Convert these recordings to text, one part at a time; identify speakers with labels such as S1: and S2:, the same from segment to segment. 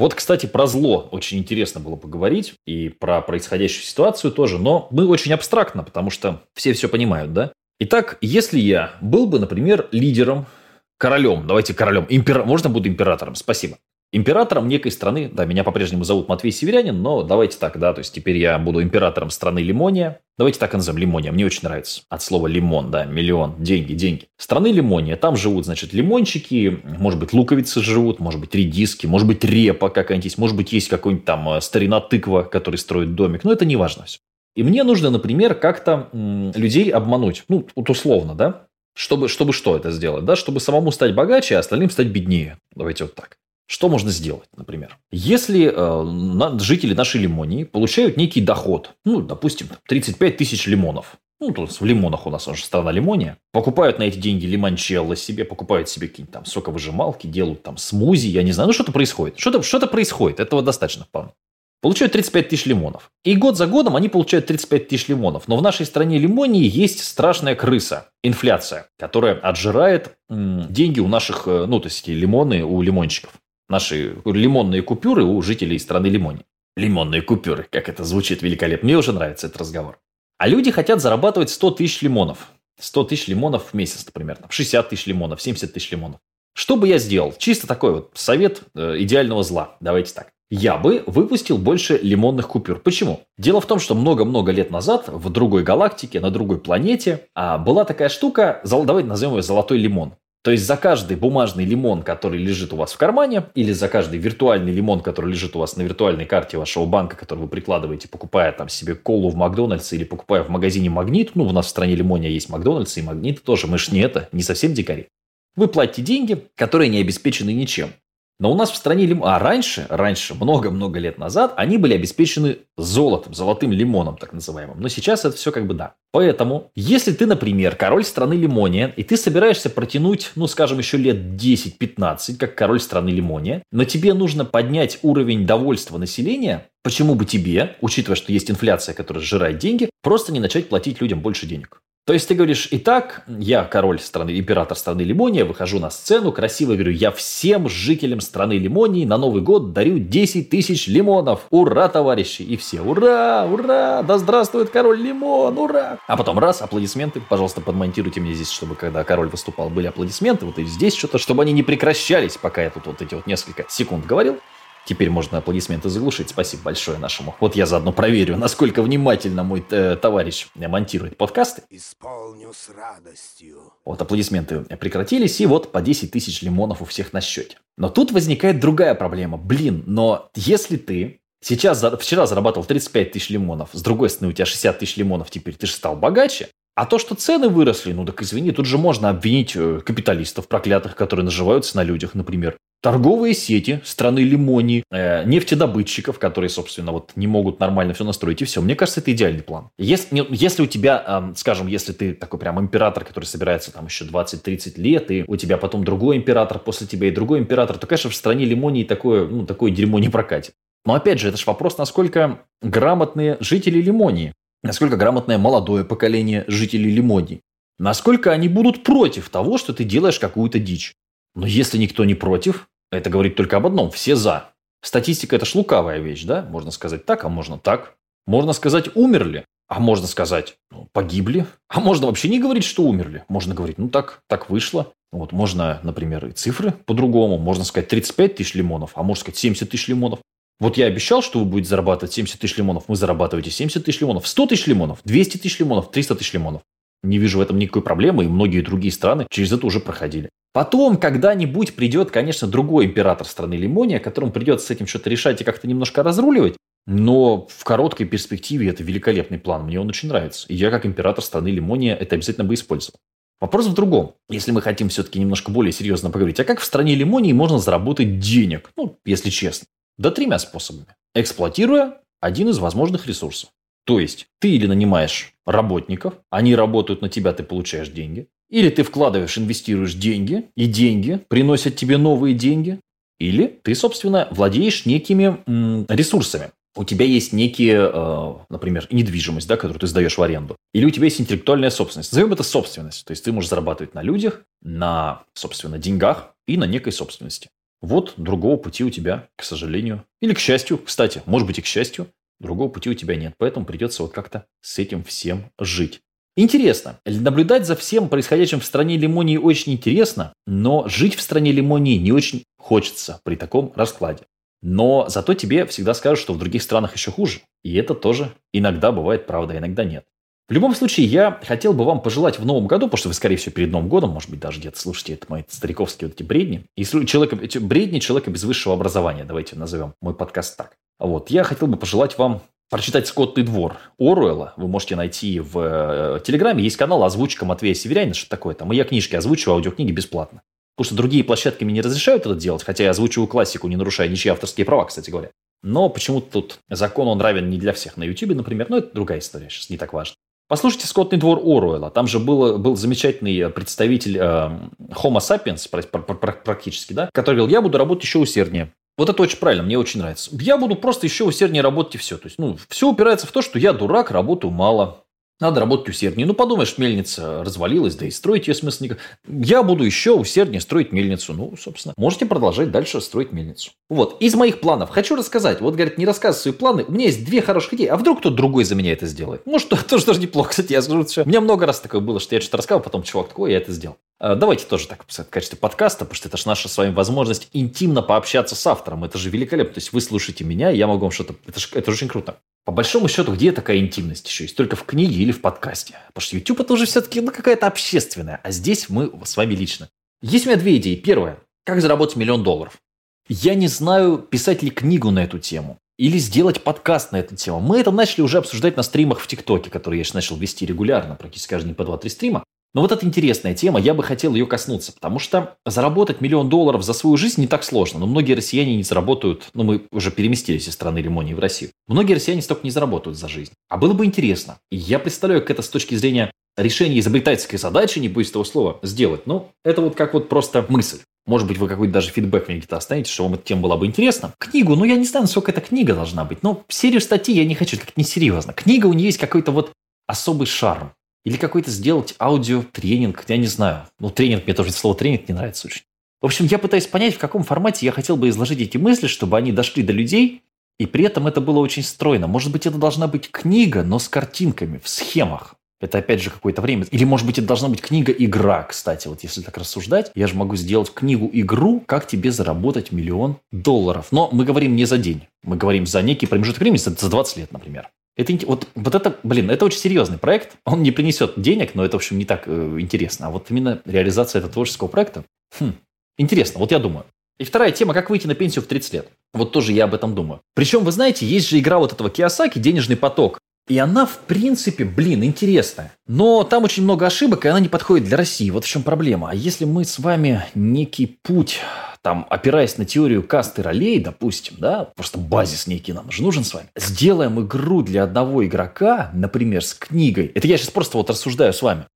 S1: Вот, кстати, про зло очень интересно было поговорить, и про происходящую ситуацию тоже, но мы очень абстрактно, потому что все все понимают, да? Итак, если я был бы, например, лидером, королем, давайте королем, импер... можно буду императором, спасибо императором некой страны, да, меня по-прежнему зовут Матвей Северянин, но давайте так, да, то есть теперь я буду императором страны Лимония. Давайте так назовем Лимония, мне очень нравится. От слова лимон, да, миллион, деньги, деньги. Страны Лимония, там живут, значит, лимончики, может быть, луковицы живут, может быть, редиски, может быть, репа какая-нибудь есть, может быть, есть какой-нибудь там э, старина тыква, который строит домик, но это не важно все. И мне нужно, например, как-то людей обмануть, ну, вот условно, да, чтобы, чтобы что это сделать, да, чтобы самому стать богаче, а остальным стать беднее. Давайте вот так. Что можно сделать, например? Если э, жители нашей Лимонии получают некий доход, ну, допустим, 35 тысяч лимонов, ну, то есть в лимонах у нас уже страна лимония, покупают на эти деньги лимончелло себе, покупают себе какие-нибудь там соковыжималки, делают там смузи, я не знаю, ну что-то происходит. Что-то что происходит, этого достаточно вполне. Получают 35 тысяч лимонов. И год за годом они получают 35 тысяч лимонов. Но в нашей стране лимонии есть страшная крыса, инфляция, которая отжирает м, деньги у наших, э, ну, то есть лимоны у лимончиков наши лимонные купюры у жителей страны Лимони. Лимонные купюры, как это звучит великолепно. Мне уже нравится этот разговор. А люди хотят зарабатывать 100 тысяч лимонов. 100 тысяч лимонов в месяц, например. 60 тысяч лимонов, 70 тысяч лимонов. Что бы я сделал? Чисто такой вот совет э, идеального зла. Давайте так. Я бы выпустил больше лимонных купюр. Почему? Дело в том, что много-много лет назад в другой галактике, на другой планете а, была такая штука, давайте назовем ее золотой лимон. То есть за каждый бумажный лимон, который лежит у вас в кармане, или за каждый виртуальный лимон, который лежит у вас на виртуальной карте вашего банка, который вы прикладываете, покупая там себе колу в Макдональдсе или покупая в магазине Магнит, ну, у нас в стране Лимония есть Макдональдс и Магнит тоже, мы ж не это, не совсем дикари. Вы платите деньги, которые не обеспечены ничем. Но у нас в стране лимон... А раньше, раньше, много-много лет назад, они были обеспечены золотом, золотым лимоном, так называемым. Но сейчас это все как бы да. Поэтому, если ты, например, король страны Лимония, и ты собираешься протянуть, ну, скажем, еще лет 10-15, как король страны Лимония, но тебе нужно поднять уровень довольства населения, почему бы тебе, учитывая, что есть инфляция, которая сжирает деньги, просто не начать платить людям больше денег? То есть ты говоришь, итак, я король страны, император страны Лимония, выхожу на сцену, красиво говорю, я всем жителям страны Лимонии на Новый год дарю 10 тысяч лимонов. Ура, товарищи! И все, ура, ура, да здравствует король Лимон, ура! А потом раз, аплодисменты, пожалуйста, подмонтируйте мне здесь, чтобы когда король выступал, были аплодисменты, вот и здесь что-то, чтобы они не прекращались, пока я тут вот эти вот несколько секунд говорил. Теперь можно аплодисменты заглушить. Спасибо большое нашему. Вот я заодно проверю, насколько внимательно мой э, товарищ монтирует подкасты. Исполню с радостью. Вот аплодисменты прекратились, и вот по 10 тысяч лимонов у всех на счете. Но тут возникает другая проблема. Блин, но если ты сейчас, вчера зарабатывал 35 тысяч лимонов, с другой стороны у тебя 60 тысяч лимонов, теперь ты же стал богаче, а то, что цены выросли, ну так извини, тут же можно обвинить э, капиталистов проклятых, которые наживаются на людях, например. Торговые сети страны Лимонии, э, нефтедобытчиков, которые, собственно, вот не могут нормально все настроить, и все. Мне кажется, это идеальный план. Если, если у тебя, э, скажем, если ты такой прям император, который собирается там еще 20-30 лет, и у тебя потом другой император после тебя и другой император, то, конечно, в стране Лимонии такое, ну, такое дерьмо не прокатит. Но опять же, это же вопрос, насколько грамотные жители Лимонии насколько грамотное молодое поколение жителей Лимонии, насколько они будут против того, что ты делаешь какую-то дичь. Но если никто не против, это говорит только об одном – все за. Статистика – это ж лукавая вещь, да? Можно сказать так, а можно так. Можно сказать «умерли», а можно сказать ну, «погибли». А можно вообще не говорить, что умерли. Можно говорить «ну так, так вышло». Вот, можно, например, и цифры по-другому. Можно сказать 35 тысяч лимонов, а можно сказать 70 тысяч лимонов. Вот я обещал, что вы будете зарабатывать 70 тысяч лимонов. Вы зарабатываете 70 тысяч лимонов, 100 тысяч лимонов, 200 тысяч лимонов, 300 тысяч лимонов. Не вижу в этом никакой проблемы, и многие другие страны через это уже проходили. Потом когда-нибудь придет, конечно, другой император страны Лимония, которому придется с этим что-то решать и как-то немножко разруливать. Но в короткой перспективе это великолепный план. Мне он очень нравится. И я, как император страны Лимония, это обязательно бы использовал. Вопрос в другом. Если мы хотим все-таки немножко более серьезно поговорить, а как в стране Лимонии можно заработать денег? Ну, если честно. Да тремя способами. Эксплуатируя один из возможных ресурсов. То есть ты или нанимаешь работников, они работают на тебя, ты получаешь деньги. Или ты вкладываешь, инвестируешь деньги, и деньги приносят тебе новые деньги. Или ты, собственно, владеешь некими м, ресурсами. У тебя есть некие, э, например, недвижимость, да, которую ты сдаешь в аренду. Или у тебя есть интеллектуальная собственность. Назовем это собственность. То есть ты можешь зарабатывать на людях, на, собственно, деньгах и на некой собственности. Вот другого пути у тебя, к сожалению. Или к счастью, кстати, может быть и к счастью, другого пути у тебя нет. Поэтому придется вот как-то с этим всем жить. Интересно. Наблюдать за всем происходящим в стране лимонии очень интересно, но жить в стране лимонии не очень хочется при таком раскладе. Но зато тебе всегда скажут, что в других странах еще хуже. И это тоже иногда бывает правда, иногда нет. В любом случае, я хотел бы вам пожелать в новом году, потому что вы, скорее всего, перед Новым годом, может быть, даже где-то слушаете это мои стариковские вот эти бредни. И человека, бредни человека без высшего образования, давайте назовем мой подкаст так. Вот, я хотел бы пожелать вам прочитать «Скотный двор» Оруэлла. Вы можете найти в э, Телеграме. Есть канал «Озвучка Матвея Северянина», что такое там. И я книжки озвучиваю, аудиокниги бесплатно. Потому что другие площадки мне не разрешают это делать, хотя я озвучиваю классику, не нарушая ничьи авторские права, кстати говоря. Но почему-то тут закон, он равен не для всех на YouTube, например. Но это другая история, сейчас не так важно. Послушайте «Скотный двор» Оруэлла. Там же был, был замечательный представитель э, Homo sapiens, практически, да, который говорил, я буду работать еще усерднее. Вот это очень правильно, мне очень нравится. Я буду просто еще усерднее работать и все. То есть, ну, все упирается в то, что я дурак, работаю мало. Надо работать усерднее. Ну, подумаешь, мельница развалилась, да и строить ее смысл никак. Я буду еще усерднее строить мельницу. Ну, собственно, можете продолжать дальше строить мельницу. Вот, из моих планов хочу рассказать. Вот, говорит, не рассказывай свои планы. У меня есть две хороших идеи. А вдруг кто-то другой за меня это сделает? Может, тоже даже неплохо. Кстати, я скажу, что у меня много раз такое было, что я что-то рассказывал, потом чувак такой, я это сделал. А, давайте тоже так в качестве подкаста, потому что это же наша с вами возможность интимно пообщаться с автором. Это же великолепно. То есть вы слушаете меня, я могу вам что-то... Это же, это же очень круто. По большому счету, где такая интимность еще есть? Только в книге или в подкасте? Потому что YouTube это уже все-таки ну, какая-то общественная, а здесь мы с вами лично. Есть у меня две идеи. Первая. Как заработать миллион долларов? Я не знаю, писать ли книгу на эту тему или сделать подкаст на эту тему. Мы это начали уже обсуждать на стримах в ТикТоке, которые я же начал вести регулярно, практически каждый день по 2-3 стрима. Но вот эта интересная тема, я бы хотел ее коснуться, потому что заработать миллион долларов за свою жизнь не так сложно. Но многие россияне не заработают, ну мы уже переместились из страны лимонии в Россию. Многие россияне столько не заработают за жизнь. А было бы интересно. И я представляю, как это с точки зрения решения изобретательской задачи, не боюсь этого слова, сделать. Ну, это вот как вот просто мысль. Может быть, вы какой-то даже фидбэк мне где-то оставите, что вам эта тема была бы интересна. Книгу, ну я не знаю, насколько эта книга должна быть, но серию статей я не хочу, это как несерьезно. Книга у нее есть какой-то вот особый шарм. Или какой-то сделать аудиотренинг, я не знаю. Ну, тренинг, мне тоже слово тренинг не нравится очень. В общем, я пытаюсь понять, в каком формате я хотел бы изложить эти мысли, чтобы они дошли до людей, и при этом это было очень стройно. Может быть, это должна быть книга, но с картинками, в схемах. Это опять же какое-то время. Или, может быть, это должна быть книга-игра, кстати. Вот если так рассуждать, я же могу сделать книгу-игру, как тебе заработать миллион долларов. Но мы говорим не за день. Мы говорим за некий промежуток времени, за 20 лет, например. Это, вот, вот это, блин, это очень серьезный проект. Он не принесет денег, но это, в общем, не так э, интересно. А вот именно реализация этого творческого проекта, хм, интересно, вот я думаю. И вторая тема, как выйти на пенсию в 30 лет. Вот тоже я об этом думаю. Причем, вы знаете, есть же игра вот этого Киосаки «Денежный поток». И она, в принципе, блин, интересная. Но там очень много ошибок, и она не подходит для России. Вот в чем проблема. А если мы с вами некий путь там, опираясь на теорию касты ролей, допустим, да, просто базис некий нам же нужен с вами, сделаем игру для одного игрока, например, с книгой, это я сейчас просто вот рассуждаю с вами,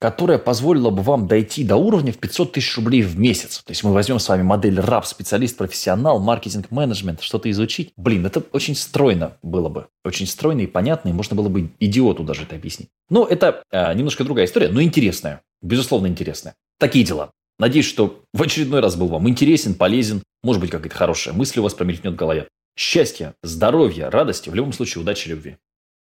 S1: которая позволила бы вам дойти до уровня в 500 тысяч рублей в месяц. То есть мы возьмем с вами модель раб, специалист, профессионал, маркетинг, менеджмент, что-то изучить. Блин, это очень стройно было бы. Очень стройно и понятно, и можно было бы идиоту даже это объяснить. Но это э, немножко другая история, но интересная. Безусловно, интересная. Такие дела. Надеюсь, что в очередной раз был вам интересен, полезен. Может быть, какая-то хорошая мысль у вас промелькнет в голове. Счастья, здоровья, радости, в любом случае удачи, любви.